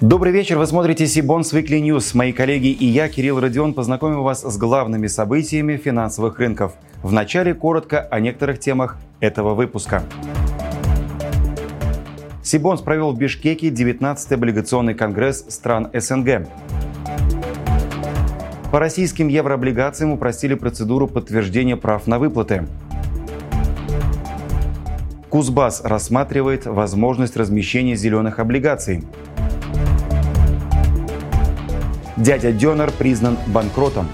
Добрый вечер, вы смотрите Сибонс Weekly News. Мои коллеги и я, Кирилл Родион, познакомим вас с главными событиями финансовых рынков. Вначале коротко о некоторых темах этого выпуска. Сибонс провел в Бишкеке 19-й облигационный конгресс стран СНГ. По российским еврооблигациям упростили процедуру подтверждения прав на выплаты. Кузбасс рассматривает возможность размещения зеленых облигаций. Дядя Дёнер признан банкротом.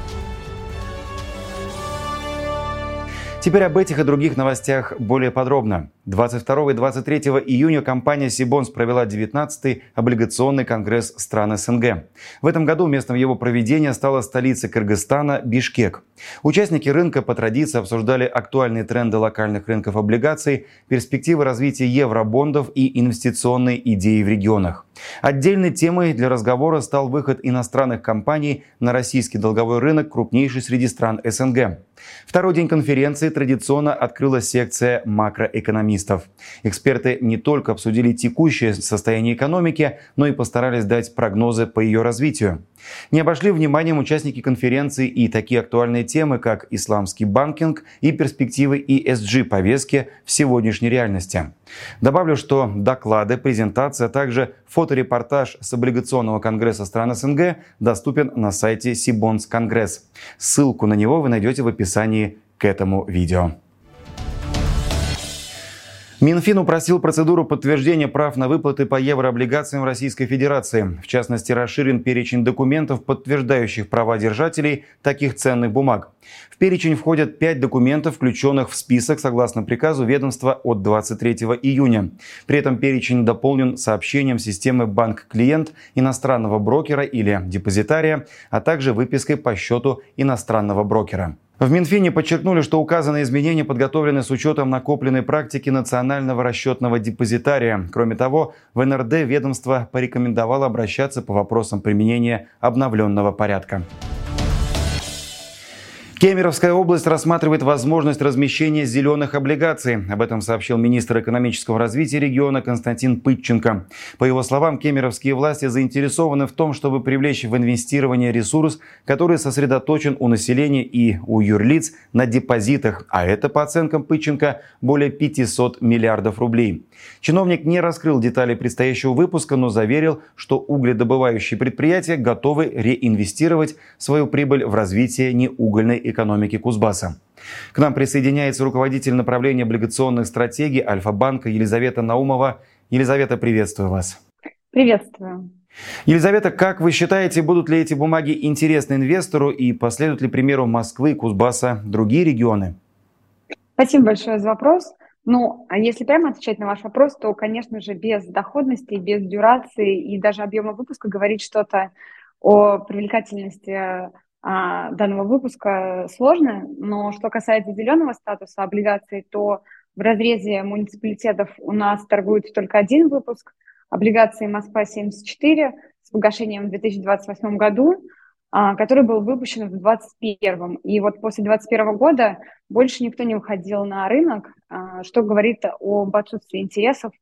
Теперь об этих и других новостях более подробно. 22 и 23 июня компания Сибонс провела 19-й облигационный конгресс стран СНГ. В этом году местом его проведения стала столица Кыргызстана Бишкек. Участники рынка по традиции обсуждали актуальные тренды локальных рынков облигаций, перспективы развития евробондов и инвестиционные идеи в регионах. Отдельной темой для разговора стал выход иностранных компаний на российский долговой рынок, крупнейший среди стран СНГ. Второй день конференции традиционно открыла секция макроэкономии экономистов. Эксперты не только обсудили текущее состояние экономики, но и постарались дать прогнозы по ее развитию. Не обошли вниманием участники конференции и такие актуальные темы, как исламский банкинг и перспективы ESG повестки в сегодняшней реальности. Добавлю, что доклады, презентация, а также фоторепортаж с облигационного конгресса стран СНГ доступен на сайте Сибонс Конгресс. Ссылку на него вы найдете в описании к этому видео. Минфин упростил процедуру подтверждения прав на выплаты по еврооблигациям Российской Федерации. В частности, расширен перечень документов, подтверждающих права держателей таких ценных бумаг. В перечень входят пять документов, включенных в список согласно приказу ведомства от 23 июня. При этом перечень дополнен сообщением системы банк-клиент иностранного брокера или депозитария, а также выпиской по счету иностранного брокера. В Минфине подчеркнули, что указанные изменения подготовлены с учетом накопленной практики национального расчетного депозитария. Кроме того, в НРД ведомство порекомендовало обращаться по вопросам применения обновленного порядка. Кемеровская область рассматривает возможность размещения зеленых облигаций. Об этом сообщил министр экономического развития региона Константин Пытченко. По его словам, кемеровские власти заинтересованы в том, чтобы привлечь в инвестирование ресурс, который сосредоточен у населения и у юрлиц на депозитах, а это, по оценкам Пытченко, более 500 миллиардов рублей. Чиновник не раскрыл детали предстоящего выпуска, но заверил, что угледобывающие предприятия готовы реинвестировать свою прибыль в развитие неугольной экономики Кузбасса. К нам присоединяется руководитель направления облигационных стратегий Альфа-банка Елизавета Наумова. Елизавета, приветствую вас. Приветствую. Елизавета, как вы считаете, будут ли эти бумаги интересны инвестору и последуют ли примеру Москвы, Кузбасса, другие регионы? Спасибо большое за вопрос. Ну, а если прямо отвечать на ваш вопрос, то, конечно же, без доходности, без дюрации и даже объема выпуска говорить что-то о привлекательности а, данного выпуска сложно, но что касается зеленого статуса облигаций, то в разрезе муниципалитетов у нас торгуется только один выпуск облигаций Москва-74 с погашением в 2028 году, а, который был выпущен в 2021. И вот после 2021 года больше никто не выходил на рынок, а, что говорит об отсутствии интересов,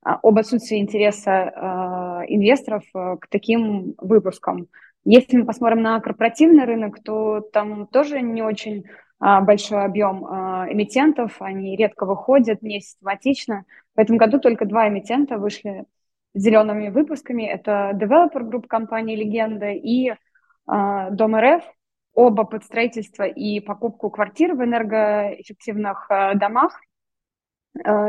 об отсутствии интереса инвесторов э, к таким выпускам. Если мы посмотрим на корпоративный рынок, то там тоже не очень а, большой объем а, эмитентов, они редко выходят, не систематично. В этом году только два эмитента вышли зелеными выпусками. Это Developer Group компании «Легенда» и а, Дом РФ, оба под строительство и покупку квартир в энергоэффективных домах.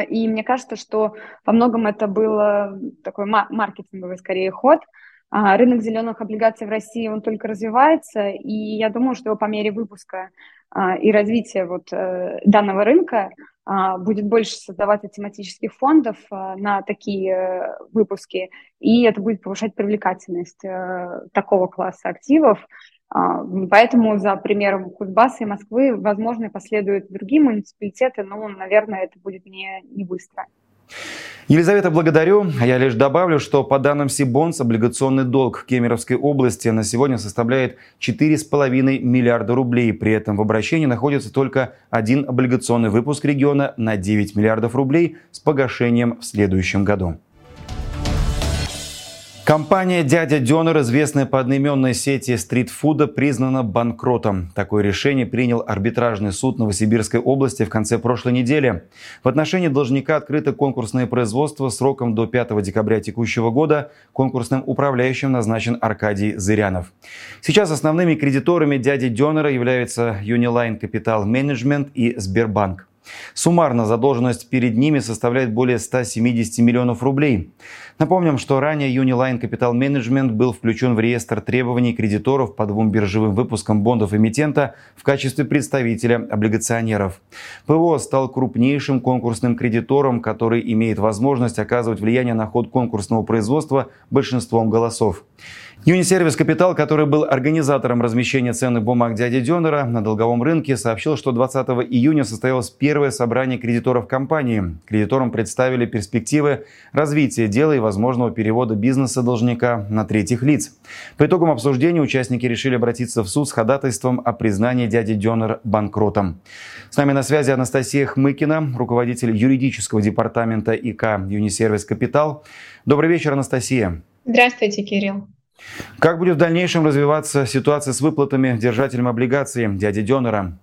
И мне кажется, что во многом это был такой маркетинговый скорее ход – рынок зеленых облигаций в России, он только развивается, и я думаю, что по мере выпуска а, и развития вот э, данного рынка а, будет больше создаваться тематических фондов на такие э, выпуски, и это будет повышать привлекательность э, такого класса активов. Поэтому за примером Кузбасса и Москвы, возможно, последуют другие муниципалитеты, но, наверное, это будет не, не быстро. Елизавета, благодарю. Я лишь добавлю, что по данным Сибонс, облигационный долг Кемеровской области на сегодня составляет 4,5 миллиарда рублей. При этом в обращении находится только один облигационный выпуск региона на 9 миллиардов рублей с погашением в следующем году. Компания «Дядя Дёнер», известная по одноименной сети стритфуда, признана банкротом. Такое решение принял арбитражный суд Новосибирской области в конце прошлой недели. В отношении должника открыто конкурсное производство сроком до 5 декабря текущего года. Конкурсным управляющим назначен Аркадий Зырянов. Сейчас основными кредиторами «Дяди Дёнера» являются Uniline Capital Management и Сбербанк. Суммарно задолженность перед ними составляет более 170 миллионов рублей. Напомним, что ранее Uniline Capital Management был включен в реестр требований кредиторов по двум биржевым выпускам бондов эмитента в качестве представителя облигационеров. ПО стал крупнейшим конкурсным кредитором, который имеет возможность оказывать влияние на ход конкурсного производства большинством голосов. Юнисервис Капитал, который был организатором размещения ценных бумаг дяди Дёнера на долговом рынке, сообщил, что 20 июня состоялось первое собрание кредиторов компании. Кредиторам представили перспективы развития дела и возможного перевода бизнеса должника на третьих лиц. По итогам обсуждения участники решили обратиться в суд с ходатайством о признании дяди Дёнер банкротом. С нами на связи Анастасия Хмыкина, руководитель юридического департамента ИК Юнисервис Капитал. Добрый вечер, Анастасия. Здравствуйте, Кирилл. Как будет в дальнейшем развиваться ситуация с выплатами держателям облигаций дяди Дёнера?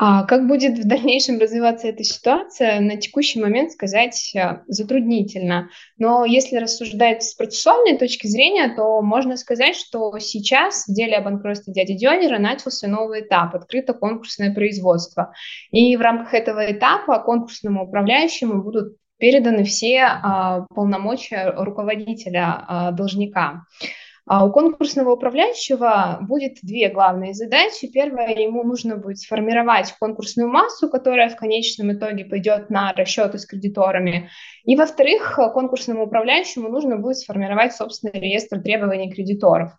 А как будет в дальнейшем развиваться эта ситуация, на текущий момент сказать э, затруднительно. Но если рассуждать с процессуальной точки зрения, то можно сказать, что сейчас в деле о банкротстве дяди Дёнера начался новый этап, открыто конкурсное производство. И в рамках этого этапа конкурсному управляющему будут переданы все а, полномочия руководителя а, должника. А у конкурсного управляющего будет две главные задачи. Первое, ему нужно будет сформировать конкурсную массу, которая в конечном итоге пойдет на расчеты с кредиторами. И, во-вторых, конкурсному управляющему нужно будет сформировать собственный реестр требований кредиторов.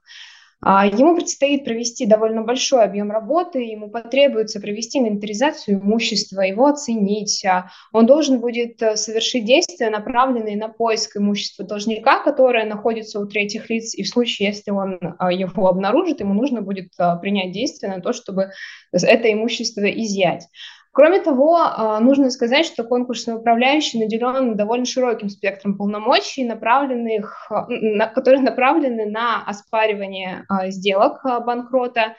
А, ему предстоит провести довольно большой объем работы, ему потребуется провести инвентаризацию имущества, его оценить. А, он должен будет э, совершить действия, направленные на поиск имущества должника, которое находится у третьих лиц, и в случае, если он а, его обнаружит, ему нужно будет принять действия на то, чтобы это имущество изъять. Кроме того, а, нужно сказать, что конкурсный управляющий наделен довольно широким спектром полномочий, направленных, а, которые направлены на оспаривание а, сделок банкрота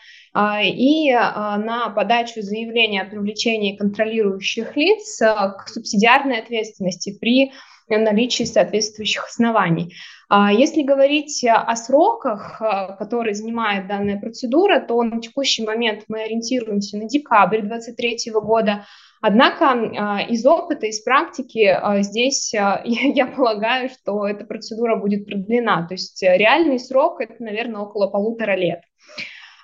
и на подачу заявления о привлечении контролирующих лиц к субсидиарной ответственности при наличии соответствующих оснований. А если говорить о сроках, э, которые занимает данная процедура, то на текущий момент мы ориентируемся на декабрь 2023 года. Однако а, из опыта, из практики а, здесь я полагаю, что эта процедура будет продлена. То есть реальный срок это, наверное, около полутора лет.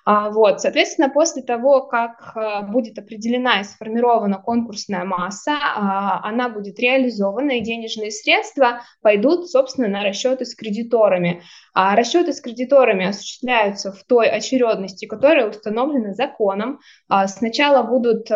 А, вот, соответственно, после того, как а, будет определена и сформирована конкурсная масса, а, она будет реализована, и денежные средства пойдут, собственно, на расчеты с кредиторами. Расчеты с кредиторами осуществляются в той очередности, которая установлена законом. Сначала будут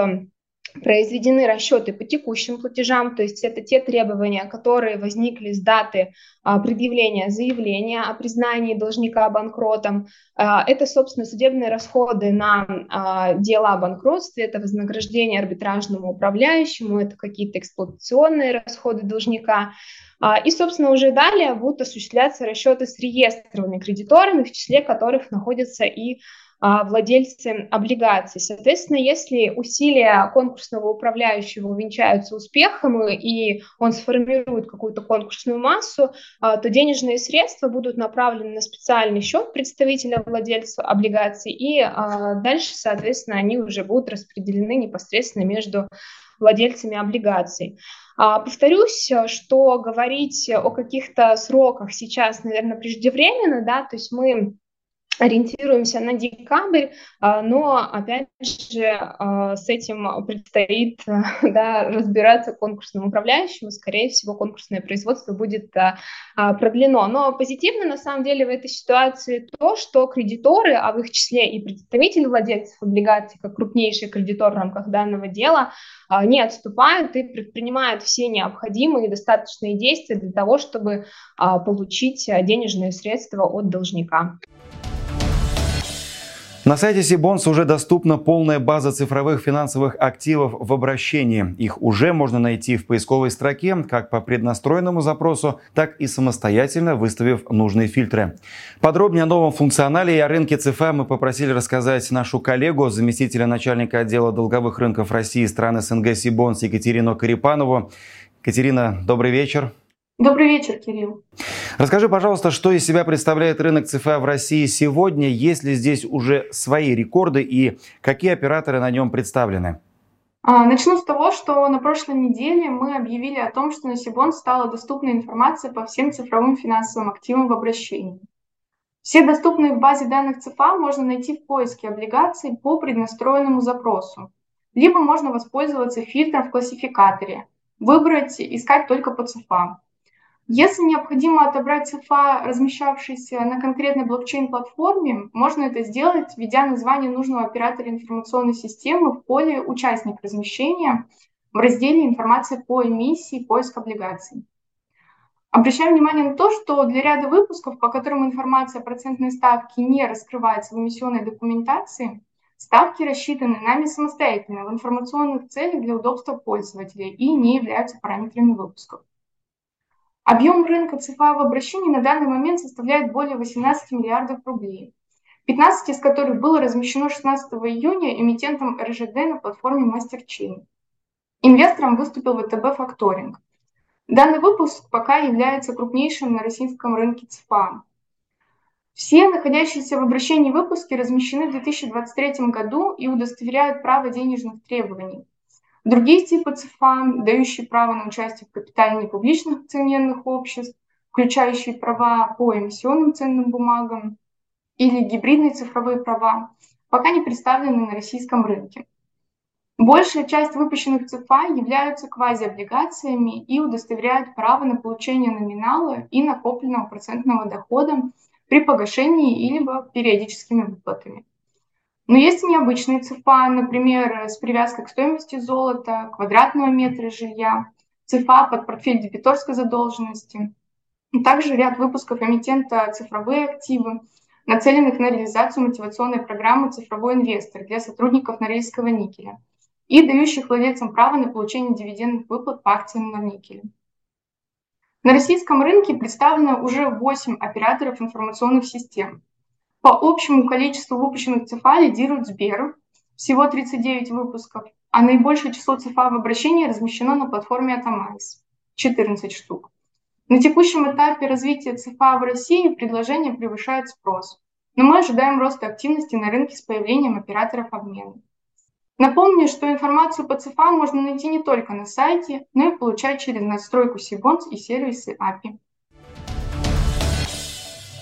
произведены расчеты по текущим платежам, то есть это те требования, которые возникли с даты а, предъявления заявления о признании должника банкротом. А, это, собственно, судебные расходы на а, дела о банкротстве, это вознаграждение арбитражному управляющему, это какие-то эксплуатационные расходы должника. И, собственно, уже далее будут осуществляться расчеты с реестровыми кредиторами, в числе которых находятся и владельцы облигаций. Соответственно, если усилия конкурсного управляющего увенчаются успехом и он сформирует какую-то конкурсную массу, а, то денежные средства будут направлены на специальный счет представителя владельца облигаций, и а, дальше, соответственно, они уже будут распределены непосредственно между владельцами облигаций. Повторюсь, что говорить о каких-то сроках сейчас, наверное, преждевременно, да, то есть мы ориентируемся на декабрь, а, но, опять же, а, с этим предстоит да, разбираться конкурсным управляющим, скорее всего, конкурсное производство будет а, продлено. Но позитивно, на самом деле, в этой ситуации то, что кредиторы, а в их числе и представители владельцев облигаций, как крупнейший кредитор в рамках данного дела, не отступают и предпринимают все необходимые и достаточные действия для того, чтобы получить денежные средства от должника. На сайте Сибонс уже доступна полная база цифровых финансовых активов в обращении. Их уже можно найти в поисковой строке как по преднастроенному запросу, так и самостоятельно выставив нужные фильтры. Подробнее о новом функционале и о рынке ЦФА мы попросили рассказать нашу коллегу, заместителя начальника отдела долговых рынков России и стран СНГ Сибонс Екатерину Карипанову. Катерина, добрый вечер. Добрый вечер, Кирилл. Расскажи, пожалуйста, что из себя представляет рынок ЦФА в России сегодня, есть ли здесь уже свои рекорды и какие операторы на нем представлены? А, начну с того, что на прошлой неделе мы объявили о том, что на Сибон стала доступна информация по всем цифровым финансовым активам в обращении. Все доступные в базе данных ЦФА можно найти в поиске облигаций по преднастроенному запросу. Либо можно воспользоваться фильтром в классификаторе, выбрать «Искать только по ЦФА». Если необходимо отобрать цифа, размещавшийся на конкретной блокчейн-платформе, можно это сделать, введя название нужного оператора информационной системы в поле «Участник размещения» в разделе «Информация по эмиссии. Поиск облигаций». Обращаем внимание на то, что для ряда выпусков, по которым информация о процентной ставке не раскрывается в эмиссионной документации, ставки рассчитаны нами самостоятельно в информационных целях для удобства пользователя и не являются параметрами выпусков. Объем рынка цифрового обращения на данный момент составляет более 18 миллиардов рублей, 15 из которых было размещено 16 июня эмитентом РЖД на платформе MasterChain. Инвестором выступил ВТБ Факторинг. Данный выпуск пока является крупнейшим на российском рынке ЦФА. Все находящиеся в обращении выпуски размещены в 2023 году и удостоверяют право денежных требований. Другие типы ЦФА, дающие право на участие в капитале непубличных акционерных обществ, включающие права по эмиссионным ценным бумагам или гибридные цифровые права, пока не представлены на российском рынке. Большая часть выпущенных ЦФА являются квазиоблигациями и удостоверяют право на получение номинала и накопленного процентного дохода при погашении или периодическими выплатами. Но есть и необычные ЦФА, например, с привязкой к стоимости золота, квадратного метра жилья, ЦФА под портфель дебиторской задолженности. Также ряд выпусков эмитента «Цифровые активы», нацеленных на реализацию мотивационной программы «Цифровой инвестор» для сотрудников Норильского никеля и дающих владельцам право на получение дивидендных выплат по акциям на никеле. На российском рынке представлено уже 8 операторов информационных систем, по общему количеству выпущенных ЦФА лидирует Сбер, всего 39 выпусков, а наибольшее число ЦФА в обращении размещено на платформе Atomais – 14 штук. На текущем этапе развития ЦФА в России предложение превышает спрос, но мы ожидаем роста активности на рынке с появлением операторов обмена. Напомню, что информацию по ЦФА можно найти не только на сайте, но и получать через настройку Сибонс и сервисы API.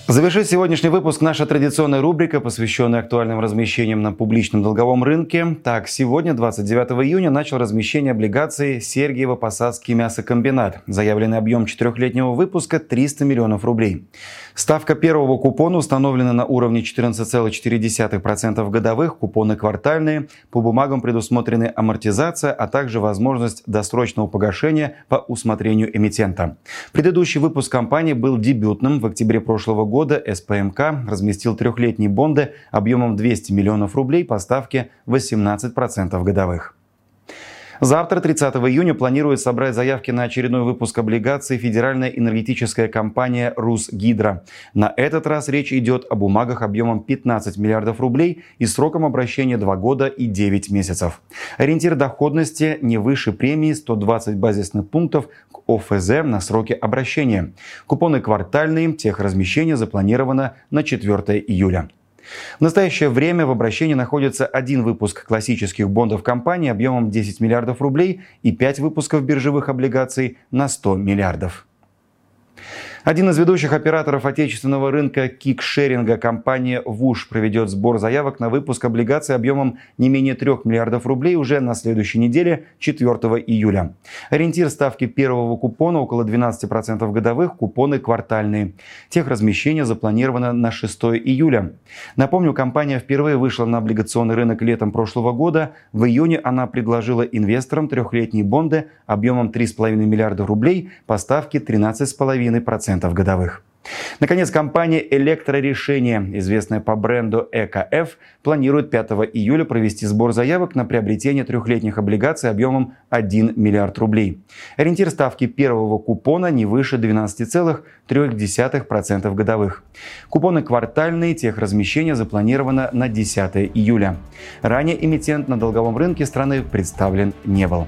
Завершит сегодняшний выпуск наша традиционная рубрика, посвященная актуальным размещениям на публичном долговом рынке. Так, сегодня, 29 июня, начал размещение облигаций Сергиево-Посадский мясокомбинат. Заявленный объем четырехлетнего выпуска – 300 миллионов рублей. Ставка первого купона установлена на уровне 14,4% годовых, купоны квартальные. По бумагам предусмотрены амортизация, а также возможность досрочного погашения по усмотрению эмитента. Предыдущий выпуск компании был дебютным. В октябре прошлого года СПМК разместил трехлетние бонды объемом 200 миллионов рублей по ставке 18% годовых. Завтра, 30 июня, планирует собрать заявки на очередной выпуск облигаций Федеральная энергетическая компания «Русгидро». На этот раз речь идет о бумагах объемом 15 миллиардов рублей и сроком обращения 2 года и 9 месяцев. Ориентир доходности не выше премии 120 базисных пунктов к ОФЗ на сроки обращения. Купоны квартальные, техразмещение запланировано на 4 июля. В настоящее время в обращении находится один выпуск классических бондов компании объемом 10 миллиардов рублей и 5 выпусков биржевых облигаций на 100 миллиардов. Один из ведущих операторов отечественного рынка кикшеринга, компания ВУШ, проведет сбор заявок на выпуск облигаций объемом не менее 3 миллиардов рублей уже на следующей неделе, 4 июля. Ориентир ставки первого купона около 12% годовых, купоны квартальные. Техразмещение запланировано на 6 июля. Напомню, компания впервые вышла на облигационный рынок летом прошлого года. В июне она предложила инвесторам трехлетние бонды объемом 3,5 миллиарда рублей по ставке 13,5% годовых. Наконец, компания «Электрорешение», известная по бренду ЭКФ, планирует 5 июля провести сбор заявок на приобретение трехлетних облигаций объемом 1 миллиард рублей. Ориентир ставки первого купона не выше 12,3% годовых. Купоны квартальные, техразмещение запланировано на 10 июля. Ранее эмитент на долговом рынке страны представлен не был.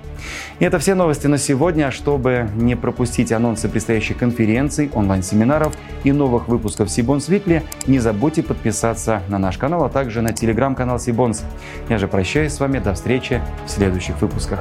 И это все новости на сегодня. А чтобы не пропустить анонсы предстоящих конференций, онлайн-семинаров и новых выпусков Сибонс Викли, не забудьте подписаться на наш канал, а также на телеграм-канал Сибонс. Я же прощаюсь с вами. До встречи в следующих выпусках.